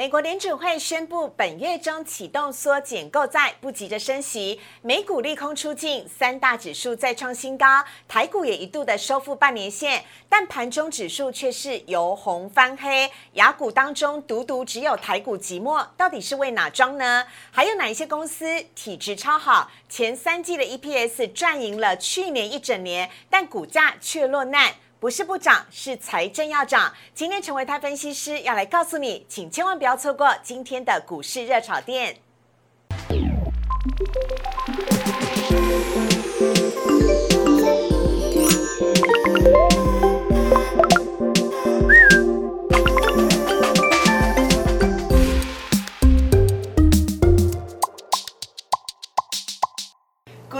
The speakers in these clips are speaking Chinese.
美国联储会宣布，本月中启动缩减购债，不急着升息。美股利空出尽，三大指数再创新高，台股也一度的收复半年线，但盘中指数却是由红翻黑。雅股当中，独独只有台股寂寞，到底是为哪桩呢？还有哪一些公司体质超好，前三季的 EPS 赚赢了去年一整年，但股价却落难？不是不涨，是财政要涨。今天成为他分析师要来告诉你，请千万不要错过今天的股市热炒店。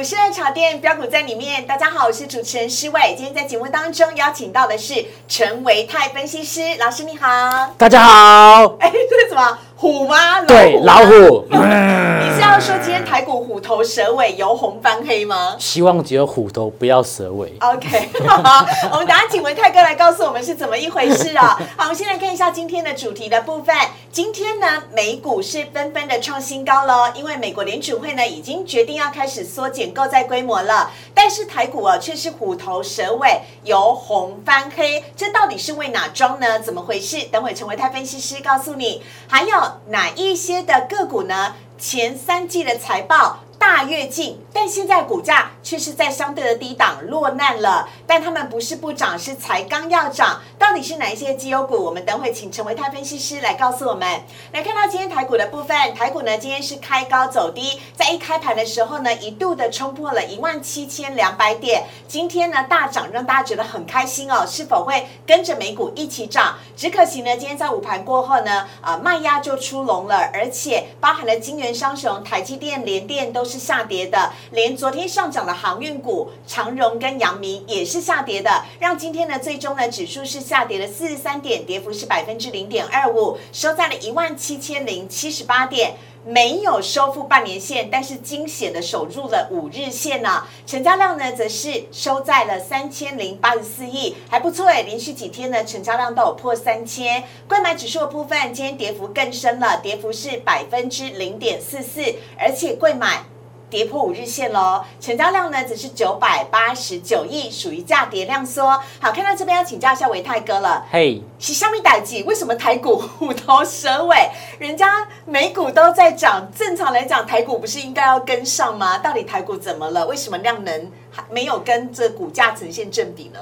股市热炒店标股在里面，大家好，我是主持人施伟。今天在节目当中邀请到的是陈维泰分析师老师，你好。大家好。哎，这是什么虎吗？对，老虎。你是要说今天台股虎头蛇尾，由红翻黑吗？希望只有虎头，不要蛇尾。OK，好，我们等下请文泰哥来告诉我们是怎么一回事啊。好，我们先来看一下今天的主题的部分。今天呢，美股是纷纷的创新高喽，因为美国联储会呢已经决定要开始缩减购债规模了。但是台股啊却是虎头蛇尾，由红翻黑，这到底是为哪桩呢？怎么回事？等会陈维泰分析师告诉你。还有哪一些的个股呢？前三季的财报。大跃进，但现在股价却是在相对的低档落难了。但他们不是不涨，是才刚要涨。到底是哪一些绩优股？我们等会请陈维泰分析师来告诉我们。来看到今天台股的部分，台股呢今天是开高走低，在一开盘的时候呢，一度的冲破了一万七千两百点。今天呢大涨，让大家觉得很开心哦。是否会跟着美股一起涨？只可惜呢，今天在午盘过后呢，啊卖压就出笼了，而且包含了金元商雄、台积电、联电都。是下跌的，连昨天上涨的航运股长荣跟阳明也是下跌的，让今天呢最终呢指数是下跌了四十三点，跌幅是百分之零点二五，收在了一万七千零七十八点，没有收复半年线，但是惊险的守住了五日线呢。成交量呢则是收在了三千零八十四亿，还不错哎，连续几天呢成交量都有破三千。购买指数的部分，今天跌幅更深了，跌幅是百分之零点四四，而且贵买。跌破五日线喽，成交量呢只是九百八十九亿，属于价跌量缩。好，看到这边要请教一下维泰哥了。嘿，是虾米代记？为什么台股虎头蛇尾？人家美股都在涨，正常来讲台股不是应该要跟上吗？到底台股怎么了？为什么量能还没有跟这股价呈现正比呢？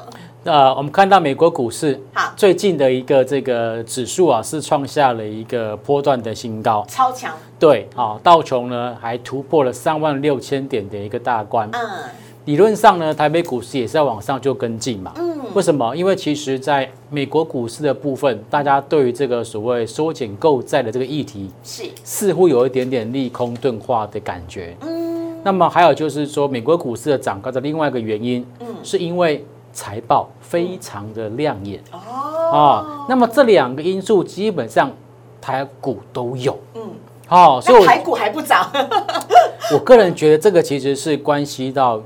呃，我们看到美国股市最近的一个这个指数啊，是创下了一个波段的新高，超强。对，啊，道琼呢还突破了三万六千点的一个大关。嗯，理论上呢，台北股市也是要往上就跟进嘛。嗯，为什么？因为其实在美国股市的部分，大家对于这个所谓缩减购债的这个议题，是似乎有一点点利空钝化的感觉。嗯，那么还有就是说，美国股市的涨高的另外一个原因，嗯，是因为。财报非常的亮眼。哦，啊，那么这两个因素基本上台股都有，嗯，好，所以台股还不涨。我个人觉得这个其实是关系到，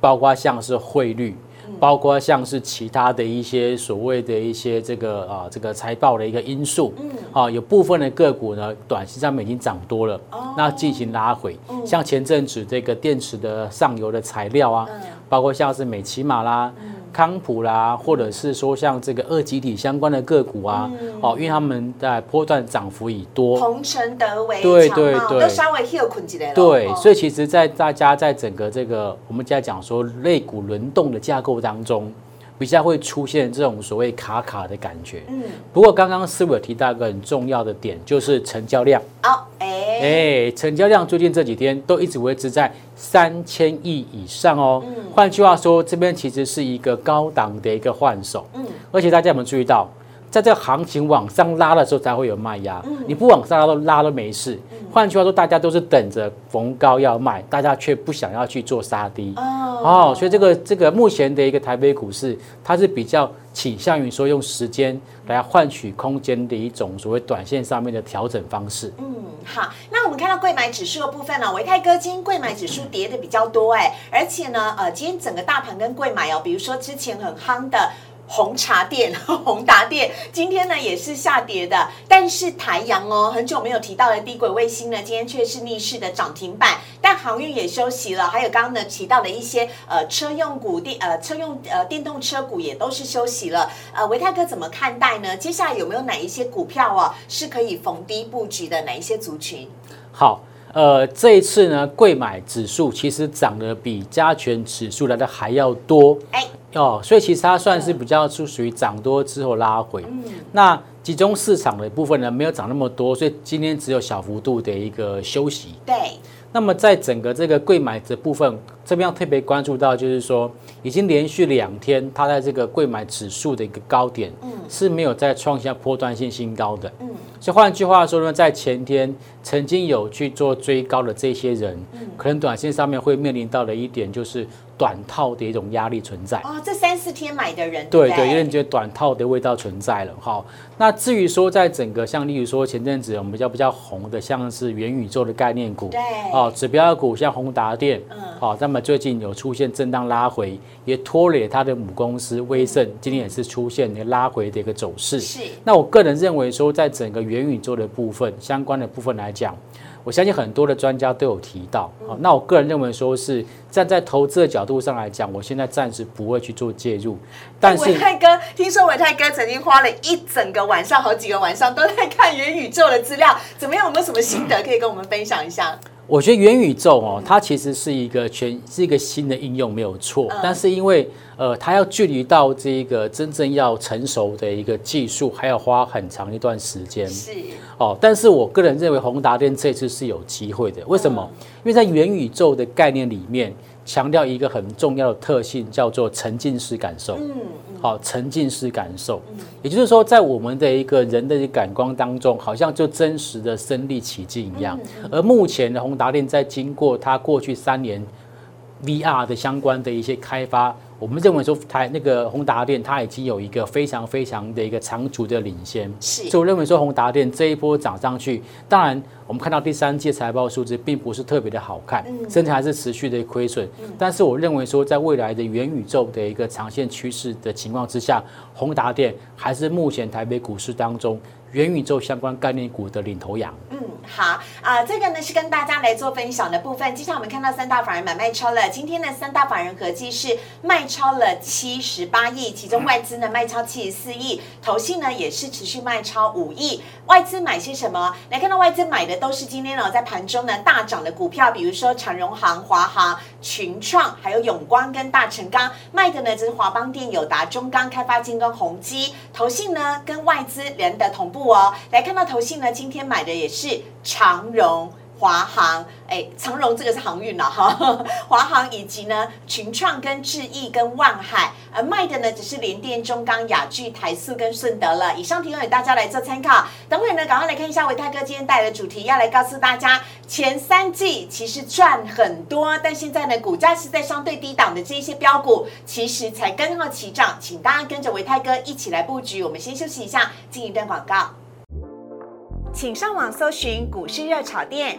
包括像是汇率，包括像是其他的一些所谓的一些这个啊这个财报的一个因素，嗯，啊，有部分的个股呢，短期上面已经涨多了，哦，那进行拉回，像前阵子这个电池的上游的材料啊，包括像是美骑马啦。康普啦，或者是说像这个二级体相关的个股啊，哦，因为他们在波段涨幅已多，同城德维对对对，都稍微 heal 困起来了。对，所以其实，在大家在整个这个我们在讲说类股轮动的架构当中。比较会出现这种所谓卡卡的感觉。嗯，不过刚刚师傅有提到一个很重要的点，就是成交量。哦，哎，哎，成交量最近这几天都一直维持在三千亿以上哦。嗯，换句话说，这边其实是一个高档的一个换手。嗯，而且大家有没有注意到？在这个行情往上拉的时候，才会有卖压。你不往上拉都拉都没事。换句话说，大家都是等着逢高要卖，大家却不想要去做杀低。哦，所以这个这个目前的一个台北股市，它是比较倾向于说用时间来换取空间的一种所谓短线上面的调整方式。嗯，好，那我们看到贵买指数的部分呢，维泰哥今天贵买指数跌的比较多哎，而且呢，呃，今天整个大盘跟贵买哦，比如说之前很夯的。红茶店、宏达店，今天呢也是下跌的。但是台阳哦，很久没有提到的低轨卫星呢，今天却是逆势的涨停板。但航运也休息了，还有刚刚呢提到的一些呃车用股电呃车用呃电动车股也都是休息了。呃，维泰哥怎么看待呢？接下来有没有哪一些股票哦是可以逢低布局的？哪一些族群？好。呃，这一次呢，贵买指数其实涨得比加权指数来的还要多，哎，哦，所以其实它算是比较是属于涨多之后拉回。嗯，那集中市场的部分呢，没有涨那么多，所以今天只有小幅度的一个休息。对。那么在整个这个贵买的部分，这边要特别关注到，就是说已经连续两天，它在这个贵买指数的一个高点，嗯，是没有再创下波段性新高的，嗯，所以换句话说呢，在前天曾经有去做追高的这些人，嗯，可能短线上面会面临到的一点就是。短套的一种压力存在。哦，这三四天买的人对对，有点觉得短套的味道存在了。好，那至于说在整个像例如说前阵子我们比较比较红的，像是元宇宙的概念股，对。哦，指标股像宏达电，嗯，好，那么最近有出现震荡拉回，也拖累它的母公司威盛，今天也是出现个拉回的一个走势。是，那我个人认为说，在整个元宇宙的部分相关的部分来讲。我相信很多的专家都有提到，好，那我个人认为说是站在投资的角度上来讲，我现在暂时不会去做介入。但是伟泰哥，听说伟泰哥曾经花了一整个晚上，好几个晚上都在看元宇宙的资料，怎么样？有没有什么心得可以跟我们分享一下？我觉得元宇宙哦，它其实是一个全是一个新的应用，没有错。但是因为呃，它要距离到这个真正要成熟的一个技术，还要花很长一段时间。是哦，但是我个人认为宏达电这次是有机会的。为什么？因为在元宇宙的概念里面。强调一个很重要的特性，叫做沉浸式感受。嗯，好，沉浸式感受，也就是说，在我们的一个人的感官当中，好像就真实的身临其境一样。而目前的宏达电在经过它过去三年 VR 的相关的一些开发。我们认为说台那个宏达电它已经有一个非常非常的一个长足的领先，是，所以我认为说宏达电这一波涨上去，当然我们看到第三季财报数字并不是特别的好看，甚至还是持续的亏损，但是我认为说在未来的元宇宙的一个长线趋势的情况之下，宏达电还是目前台北股市当中。元宇宙相关概念股的领头羊。嗯，好啊，这个呢是跟大家来做分享的部分。今天我们看到三大法人买卖超了，今天呢三大法人合计是卖超了七十八亿，其中外资呢卖超七十四亿，投信呢也是持续卖超五亿。外资买些什么？来看到外资买的都是今天呢在盘中呢大涨的股票，比如说长荣行、华航、群创，还有永光跟大成钢。卖的呢就是华邦电、友达、中钢、开发金跟宏基。投信呢跟外资连的同步。哦，来看到投信呢，今天买的也是长荣、华航，哎，长荣这个是航运了哈，华航以及呢群创跟智毅跟万海，而卖的呢只是联电、中钢、雅聚、台塑跟顺德了。以上提供给大家来做参考。等会呢，赶快来看一下维泰哥今天带来的主题，要来告诉大家，前三季其实赚很多，但现在呢股价是在相对低档的这一些标股，其实才刚刚起涨，请大家跟着维泰哥一起来布局。我们先休息一下，进一段广告。请上网搜寻股市热炒店，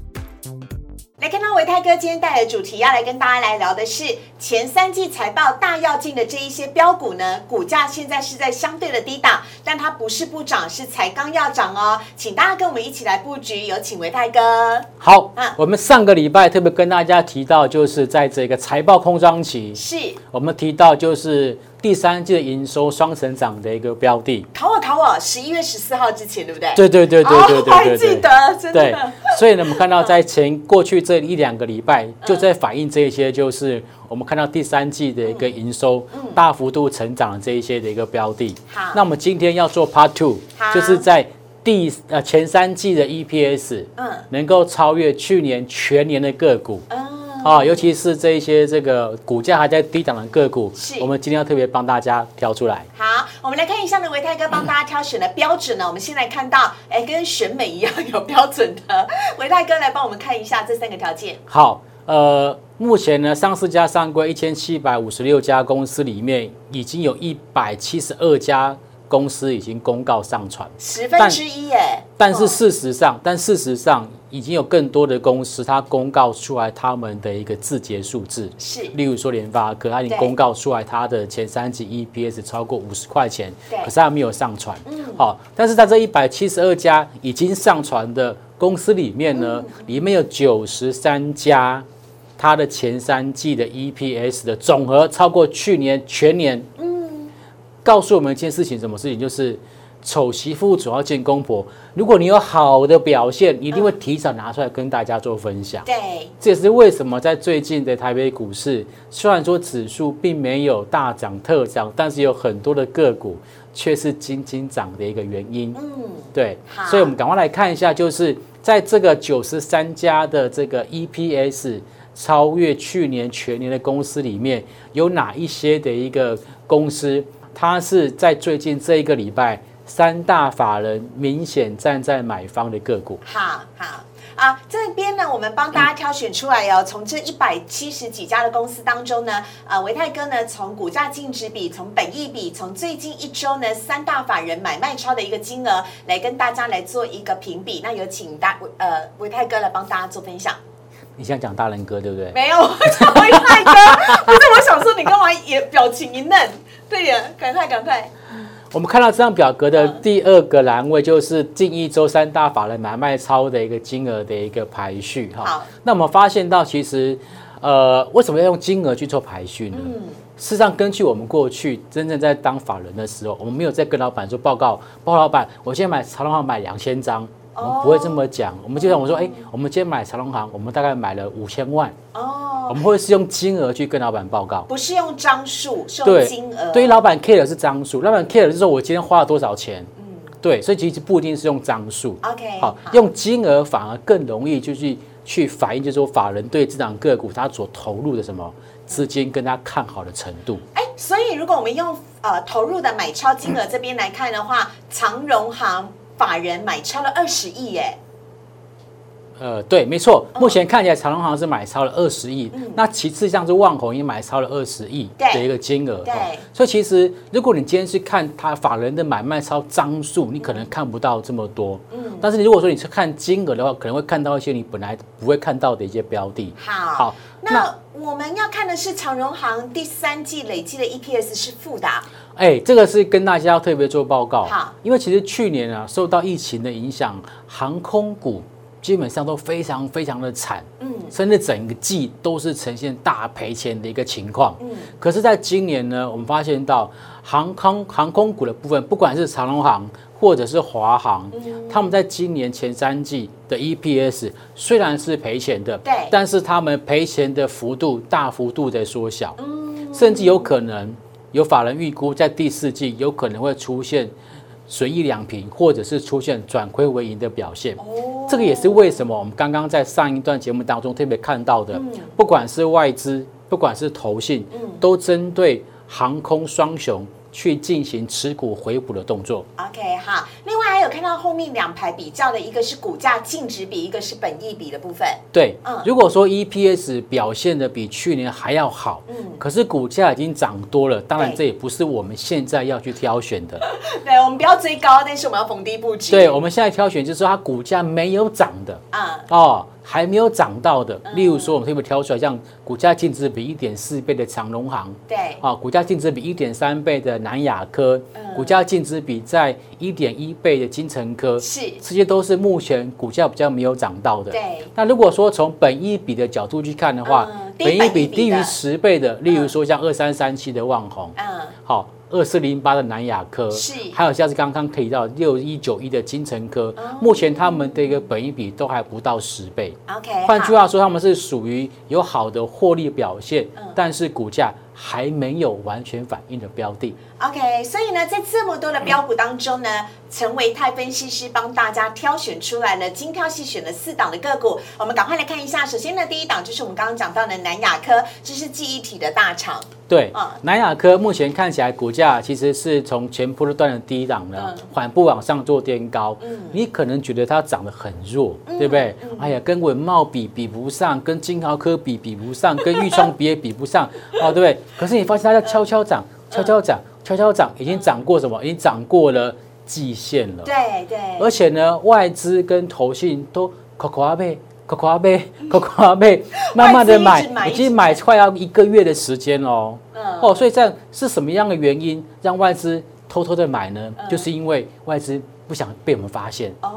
来看到维泰哥今天带来的主题，要来跟大家来聊的是前三季财报大要进的这一些标股呢，股价现在是在相对的低档，但它不是不涨，是才刚要涨哦，请大家跟我们一起来布局，有请维泰哥。好，嗯，我们上个礼拜特别跟大家提到，就是在这个财报空窗期，是我们提到就是。第三季的营收双成长的一个标的，考我考我，十一月十四号之前，对不对？对对对对对对，我还记得，真的。所以呢，我们看到在前过去这一两个礼拜，就在反映这一些，就是我们看到第三季的一个营收大幅度成长的这一些的一个标的。好，那我们今天要做 Part Two，就是在第呃前三季的 EPS，嗯，能够超越去年全年的个股。啊，尤其是这一些这个股价还在低档的个股，是我们今天要特别帮大家挑出来。好，我们来看一下呢，维泰哥帮大家挑选的标准呢，我们先来看到，哎，跟选美一样有标准的，维泰哥来帮我们看一下这三个条件。好，呃，目前呢，上市加上柜一千七百五十六家公司里面，已经有一百七十二家公司已经公告上传，十分之一耶。但是事实上，但事实上已经有更多的公司，它公告出来他们的一个字节数字，是例如说联发科，它已经公告出来它的前三季 EPS 超过五十块钱，可是它没有上传。好，但是在这一百七十二家已经上传的公司里面呢，里面有九十三家。它的前三季的 EPS 的总和超过去年全年，告诉我们一件事情，什么事情？就是丑媳妇总要见公婆。如果你有好的表现，一定会提早拿出来跟大家做分享。对，这也是为什么在最近的台北股市，虽然说指数并没有大涨特涨，但是有很多的个股却是仅仅涨的一个原因。嗯，对好，所以我们赶快来看一下，就是在这个九十三家的这个 EPS 超越去年全年的公司里面，有哪一些的一个公司，它是在最近这一个礼拜三大法人明显站在买方的个股。好好。啊，这边呢，我们帮大家挑选出来哦。从这一百七十几家的公司当中呢，呃，维泰哥呢，从股价净值比、从本益比、从最近一周呢三大法人买卖超的一个金额，来跟大家来做一个评比。那有请大呃维泰哥来帮大家做分享。你想讲大人哥对不对？没有，我讲维泰哥，不是我想说你干嘛也表情一愣？对呀，赶快赶快。我们看到这张表格的第二个栏位，就是近一周三大法人买卖超的一个金额的一个排序哈好。那我们发现到，其实呃，为什么要用金额去做排序呢？嗯，事实上，根据我们过去真正在当法人的时候，我们没有在跟老板说报告，报告老板，我现在买长隆行买两千张，我们不会这么讲。我们就像我说，哎，我们今天买长隆行，我们大概买了五千万，哦我哦，们会是用金额去跟老板报告。不是用张数，是用金额。对于老板 care 的是张数，老板 care 的是说我今天花了多少钱。对，所以其实不一定是用张数。OK，好，用金额反而更容易就是去反映，就是说法人对这档个股他所投入的什么资金跟他看好的程度。哎，所以如果我们用呃投入的买超金额这边来看的话，长荣行法人买超了二十亿耶，呃，对，没错，目前看起来长隆行是买超了二十亿，那其次像是万宏也买超了二十亿对的一个金额。对哦所以其实如果你今天去看他法人的买卖超张数，你可能看不到这么多。嗯，但是你如果说你是看金额的话，可能会看到一些你本来不会看到的一些标的。好，好那我们要看的是长荣行第三季累计的 EPS 是负的啊，哎，这个是跟大家要特别做报告。好，因为其实去年啊，受到疫情的影响，航空股基本上都非常非常的惨，嗯甚至整个季都是呈现大赔钱的一个情况。嗯，可是，在今年呢，我们发现到航空航空股的部分，不管是长荣航或者是华航，嗯。他们在今年前三季的 EPS 虽然是赔钱的，对。但是他们赔钱的幅度大幅度在缩小，嗯。甚至有可能有法人预估在第四季有可能会出现损益两平，或者是出现转亏为盈的表现。哦。这个也是为什么我们刚刚在上一段节目当中特别看到的，不管是外资，不管是投信，都针对航空双雄去进行持股回补的动作。OK 好，另外还有看到后面两排比较的，一个是股价净值比，一个是本益比的部分。对嗯，如果说 EPS 表现的比去年还要好，嗯可是股价已经涨多了，当然对这也不是我们现在要去挑选的。对，我们不要追高，但是我们要逢低布局。对，我们现在挑选就是说它股价没有涨的啊，哦，还没有涨到的，例如说我们特别挑出来，像股价净值比一点四倍的长隆行，对，啊，股价净值比一点三倍的南亚科，嗯。股价净值比在一点一倍的金城科，是，这些都是目前股价比较没有涨到的。对，那如果说从本一比的角度去看的话，本一比比低于十倍的，例如说像二三三七的旺宏，嗯，好，二四零八的南亚科，是还有像是刚刚提到六一九一的金城科，哦目前他们的一个本益比都还不到十倍。OK，换句好话说，他们是属于有好的获利表现，嗯但是股价还没有完全反映的标的。OK，所以呢，在这么多的标股当中呢，陈维泰分析师帮大家挑选出来了精挑细选的四档的个股，我们赶快来看一下。首先呢，第一档就是我们刚刚讲到的南亚科，这是记忆体的大厂，对嗯，南亚科目前看起来股价其实是从前波段的低档呢嗯，缓步往上做垫高嗯。你可能觉得它涨得很弱，对不对？哎呀，跟文茂比比不上，跟金豪科比比不上，跟裕创比也比不上，哦，对不对？可是你发现它在悄悄涨，悄悄涨，悄悄涨，已经涨过什么？已经涨过了季线了。对对，而且呢，外资跟投信都夸夸背、夸夸背、夸夸背，慢慢的买已经买快要一个月的时间哦。嗯哦，所以这样是什么样的原因让外资偷偷的买呢？嗯就是因为外资不想被我们发现哦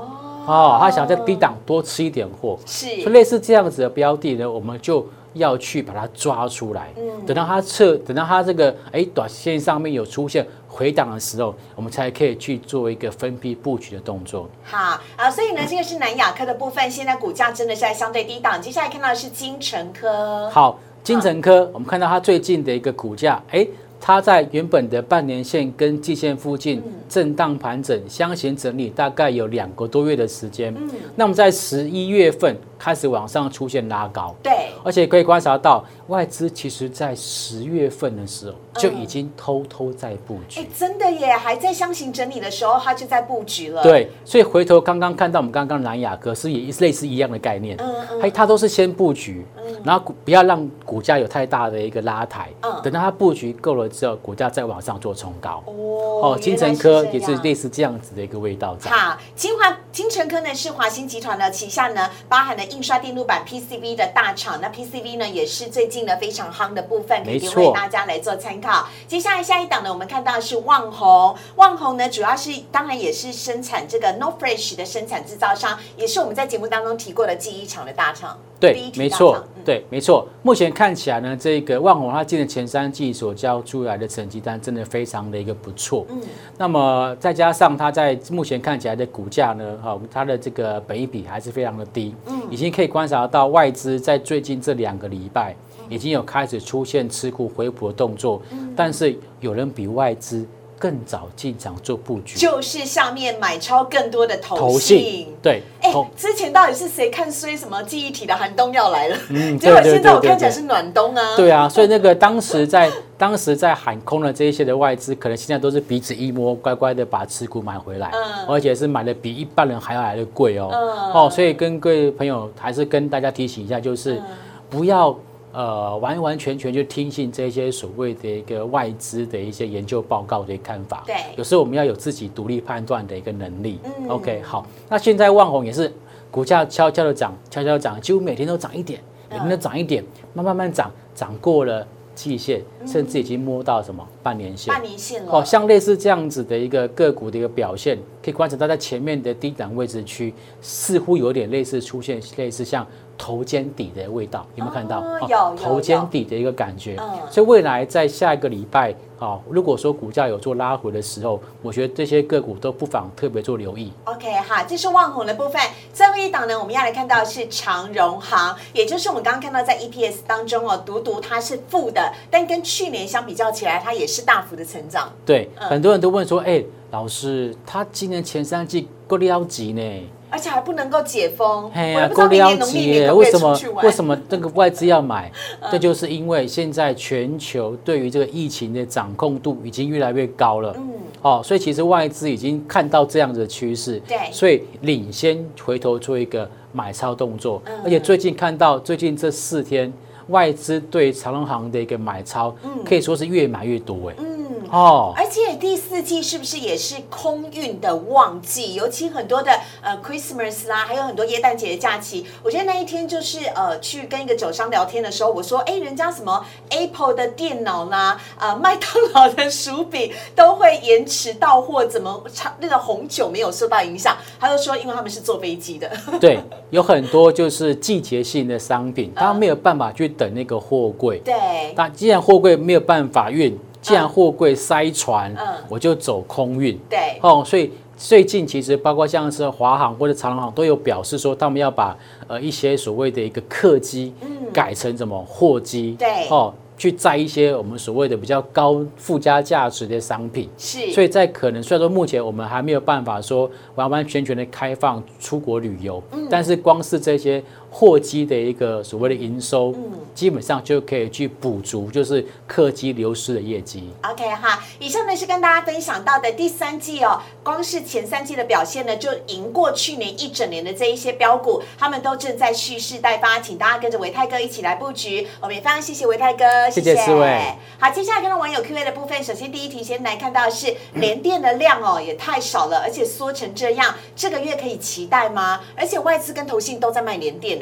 哦，他想在低档多吃一点货。是所以类似这样子的标的呢，我们就要去把它抓出来。嗯等到它测，等到它这个哎短线上面有出现回档的时候，我们才可以去做一个分批布局的动作。好啊，所以呢，这个是南亚科的部分，现在股价真的是在相对低档。接下来看到的是金城科，好，金城科，我们看到它最近的一个股价，哎，它在原本的半年线跟季线附近震荡盘整、箱型整理，大概有两个多月的时间。嗯。那么在十一月份开始往上出现拉高，对，而且可以观察到，外资其实在十月份的时候就已经偷偷在布局。哎，真的耶，还在箱型整理的时候，它就在布局了。，对，所以回头刚刚看到我们刚刚蓝雅格是也是类似一样的概念，嗯嗯。它它都是先布局，然后股不要让股价有太大的一个拉抬，嗯。等到它布局够了之后，股价再往上做冲高。哦哦，金城科也是类。似这样子的一个味道在。好，金华金城科呢是华兴集团的旗下呢，包含了印刷电路板 PCB 的大厂。那 PCB 呢也是最近呢非常夯的部分，可以给没错大家来做参考。接下来下一档呢，我们看到的是旺宏，旺宏呢主要是当然也是生产这个 No Fresh 的生产制造商，也是我们在节目当中提过的记忆厂的大厂。第对没错对，没错。目前看起来呢，这个万宏它今年前三季所交出来的成绩单真的非常的一个不错。嗯，那么再加上它在目前看起来的股价呢，哈，它的这个本益比还是非常的低，嗯。已经可以观察到外资在最近这两个礼拜已经有开始出现持股回补的动作，嗯。但是有人比外资更早进场做布局，就是下面买超更多的投投信信。对，哎、之前到底是谁看衰什么记忆体的寒冬要来了？嗯 结果现在我看起来是暖冬啊。对啊，所以那个当时在 当时在喊空的这一些的外资，可能现在都是鼻子一摸，乖乖的把持股买回来，嗯而且是买的比一般人还要来的贵哦。嗯哦，所以跟各位朋友还是跟大家提醒一下，就是嗯不要。呃，完完全全就听信这些所谓的一个外资的一些研究报告的看法。对有时候我们要有自己独立判断的一个能力。嗯 OK，好，那现在万红也是股价悄悄的涨，悄悄地涨，几乎每天都涨一点，每天都涨一点，慢慢慢涨，涨过了季线，甚至已经摸到什么半年线。半年线了。哦，像类似这样子的一个个股的一个表现，可以观察到在前面的低档位置区，似乎有点类似出现类似像头肩底的味道，有没有看到？哦有有头肩底的一个感觉。嗯所以未来在下一个礼拜啊、如果说股价有做拉回的时候，我觉得这些个股都不妨特别做留意。OK，好，这是旺宏的部分。最后一档呢，我们要来看到是长荣行，也就是我们刚刚看到在 EPS 当中哦，独独它是负的，但跟去年相比较起来，它也是大幅的成长。对，嗯很多人都问说，哎、老师，他今年前三季够了急呢？而且还不能够解封，不够了年农历年解，可不可以为什么？为什么这个外资要买？这就是因为现在全球对于这个疫情的掌控度已经越来越高了。嗯，哦，所以其实外资已经看到这样子的趋势，对所以领先回头做一个买超动作，嗯而且最近看到最近这四天外资对长隆行的一个买超，可以说是越买越多哎，嗯。哦，而且第四季是不是也是空运的旺季？尤其很多的呃 Christmas 啦，还有很多耶诞节的假期。我觉得那一天就是呃去跟一个酒商聊天的时候，我说，哎，人家什么 Apple 的电脑啦，呃 麦当劳的薯饼都会延迟到货，怎么长那个红酒没有受到影响？他就说，因为他们是坐飞机的。对，有很多就是季节性的商品，他没有办法去等那个货柜。对，那既然货柜没有办法运，既然货柜塞船，嗯。我就走空运。对，哦，所以最近其实包括像是华航或者长荣航都有表示说，他们要把呃一些所谓的一个客机改成什么货机，嗯对。哦，去载一些我们所谓的比较高附加价值的商品。是，所以在可能虽然说目前我们还没有办法说完完全全的开放出国旅游，嗯。但是光是这些货机的一个所谓的营收，嗯基本上就可以去补足就是客机流失的业绩。OK 哈，以上呢是跟大家分享到的第三季哦，光是前三季的表现呢，就赢过去年一整年的这一些标股，他们都正在蓄势待发，请大家跟着维泰哥一起来布局。我们也非常谢谢维泰哥，谢谢四位。好。接下来看到网友 Q&A 的部分，首先第一题先来看到的是联电的量哦，也太少了，而且缩成这样，这个月可以期待吗？而且外资跟投信都在卖联电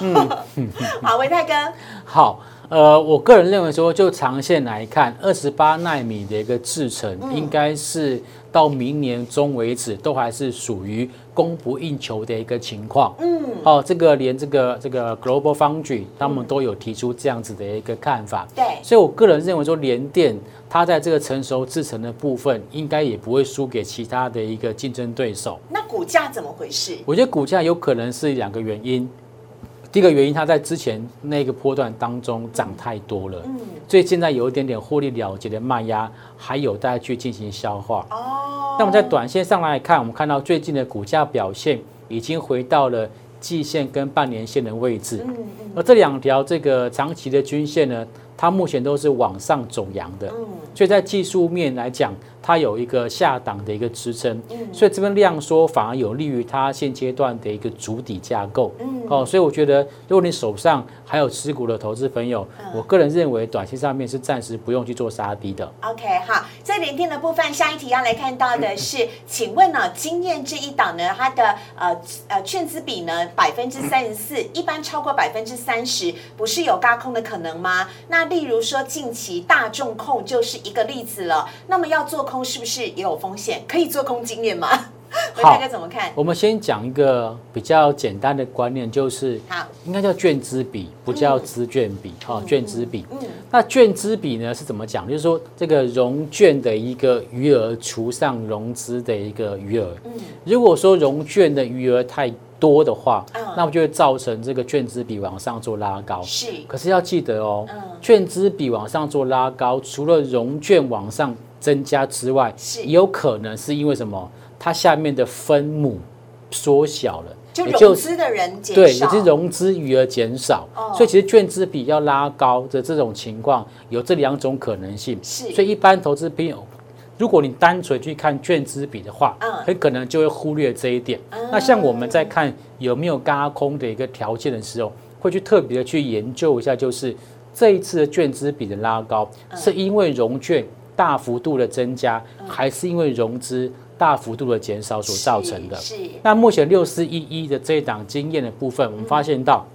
呢。好，维泰哥。好，呃，我个人认为说，就长线来看，二十八纳米的一个制程，应该是到明年中为止，都还是属于供不应求的一个情况。嗯，好，这个连这个这个 Global Foundry 他们都有提出这样子的一个看法。对，所以我个人认为说，联电它在这个成熟制程的部分，应该也不会输给其他的一个竞争对手。那股价怎么回事？我觉得股价有可能是两个原因。第一个原因，它在之前那个波段当中涨太多了，嗯，所以现在有一点点获利了结的卖压，还有待去进行消化。哦，那么在短线上来看，我们看到最近的股价表现已经回到了季线跟半年线的位置，而这两条这个长期的均线呢，它目前都是往上走阳的，嗯，所以在技术面来讲。它有一个下档的一个支撑，所以这边量缩反而有利于它现阶段的一个主底架构。嗯，哦，所以我觉得，如果你手上还有持股的投资朋友，我个人认为，短期上面是暂时不用去做杀低的。OK，好，在连电的部分，下一题要来看到的是，请问呢，经验这一档呢，它的呃呃券资比呢百分之三十四，一般超过百分之三十，不是有高空的可能吗？那例如说近期大众控就是一个例子了。那么要做。空是不是也有风险？可以做空经验吗？大家怎么看？我们先讲一个比较简单的观念，就是好，应该叫券资比，不叫资券比。哈，券资比。嗯，那券资比呢是怎么讲？就是说这个融券的一个余额除上融资的一个余额。嗯，如果说融券的余额太多的话，那么就会造成这个券资比往上做拉高。是，可是要记得哦，券资比往上做拉高，除了融券往上。增加之外，是有可能是因为什么？它下面的分母缩小了，就融资的人减少，对，也是融资余额减少，所以其实券资比要拉高的这种情况，有这两种可能性。是，所以一般投资朋友，如果你单纯去看券资比的话，嗯，很可能就会忽略这一点。那像我们在看有没有嘎空的一个条件的时候，会去特别的去研究一下，就是这一次的券资比的拉高，是因为融券。大幅度的增加，还是因为融资大幅度的减少所造成的。是。那目前六四一一的这一档经验的部分，我们发现到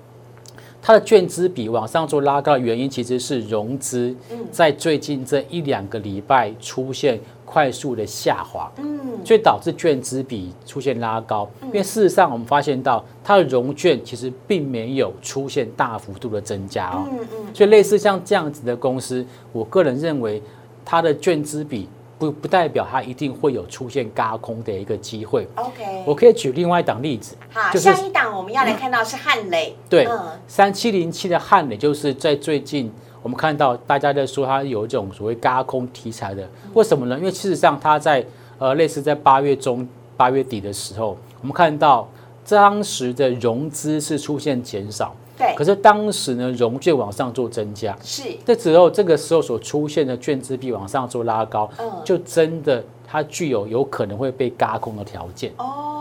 它的券资比往上做拉高的原因，其实是融资在最近这一两个礼拜出现快速的下滑，嗯，所以导致券资比出现拉高。因为事实上我们发现到它的融券其实并没有出现大幅度的增加哦，嗯嗯。所以类似像这样子的公司，我个人认为。它的券资比不不代表它一定会有出现嘎空的一个机会。OK，我可以举另外一档例子。好，下一档我们要来看到是汉磊。对，三七零七的汉磊就是在最近我们看到大家在说它有一种所谓嘎空题材的，为什么呢？因为事实上它在呃类似在八月中八月底的时候，我们看到当时的融资是出现减少。对，可是当时呢，融券往上做增加，是。这时候这个时候所出现的券资币往上做拉高，嗯，就真的它具有有可能会被嘎空的条件。哦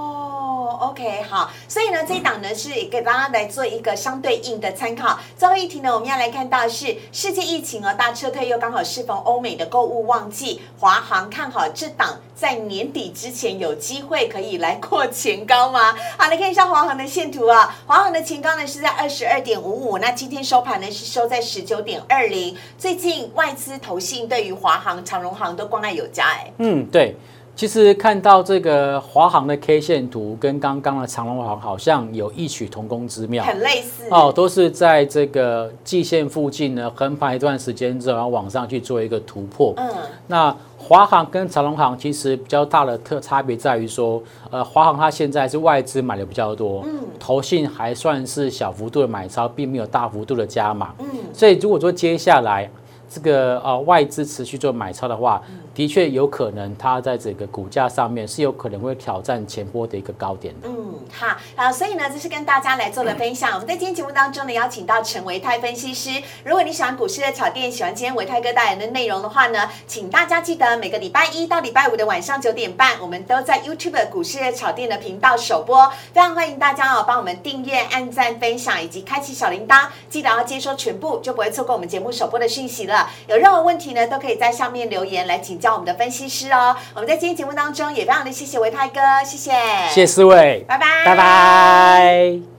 ，OK，好，所以呢，这一档呢是给大家来做一个相对应的参考。最后一题呢，我们要来看到是世界疫情哦，大撤退又刚好适逢欧美的购物旺季，华航看好这档。在年底之前有机会可以来过前高吗？好，来看一下华航的线图啊。华航的前高呢是在二十二点五五，那今天收盘呢是收在十九点二零。最近外资投信对于华航、长荣航都关爱有加，哎，嗯，对。其实看到这个华航的 K 线图，跟刚刚的长隆航好像有异曲同工之妙，很类似。哦，都是在这个季线附近呢横盘一段时间之后，然后往上去做一个突破。嗯，那华航跟长隆航其实比较大的特差别在于说，呃，华航它现在是外资买的比较多，嗯，投信还算是小幅度的买超，并没有大幅度的加码，嗯，所以如果说接下来这个呃外资持续做买超的话，的确有可能，它在这个股价上面是有可能会挑战前波的一个高点的。嗯，好，好，所以呢，这是跟大家来做的分享。我们在今天节目当中呢，邀请到陈维泰分析师。如果你喜欢股市的炒店，喜欢今天维泰哥带来的内容的话呢，请大家记得每个礼拜一到礼拜五的晚上九点半，我们都在 YouTube 股市的炒店的频道首播。非常欢迎大家哦，帮我们订阅、按赞、分享以及开启小铃铛，记得要接收全部，就不会错过我们节目首播的讯息了。了。有任何问题呢，都可以在上面留言来请教我们的分析师哦。我们在今天节目当中也非常的谢谢维泰哥，谢谢，谢谢四位，拜拜，拜拜。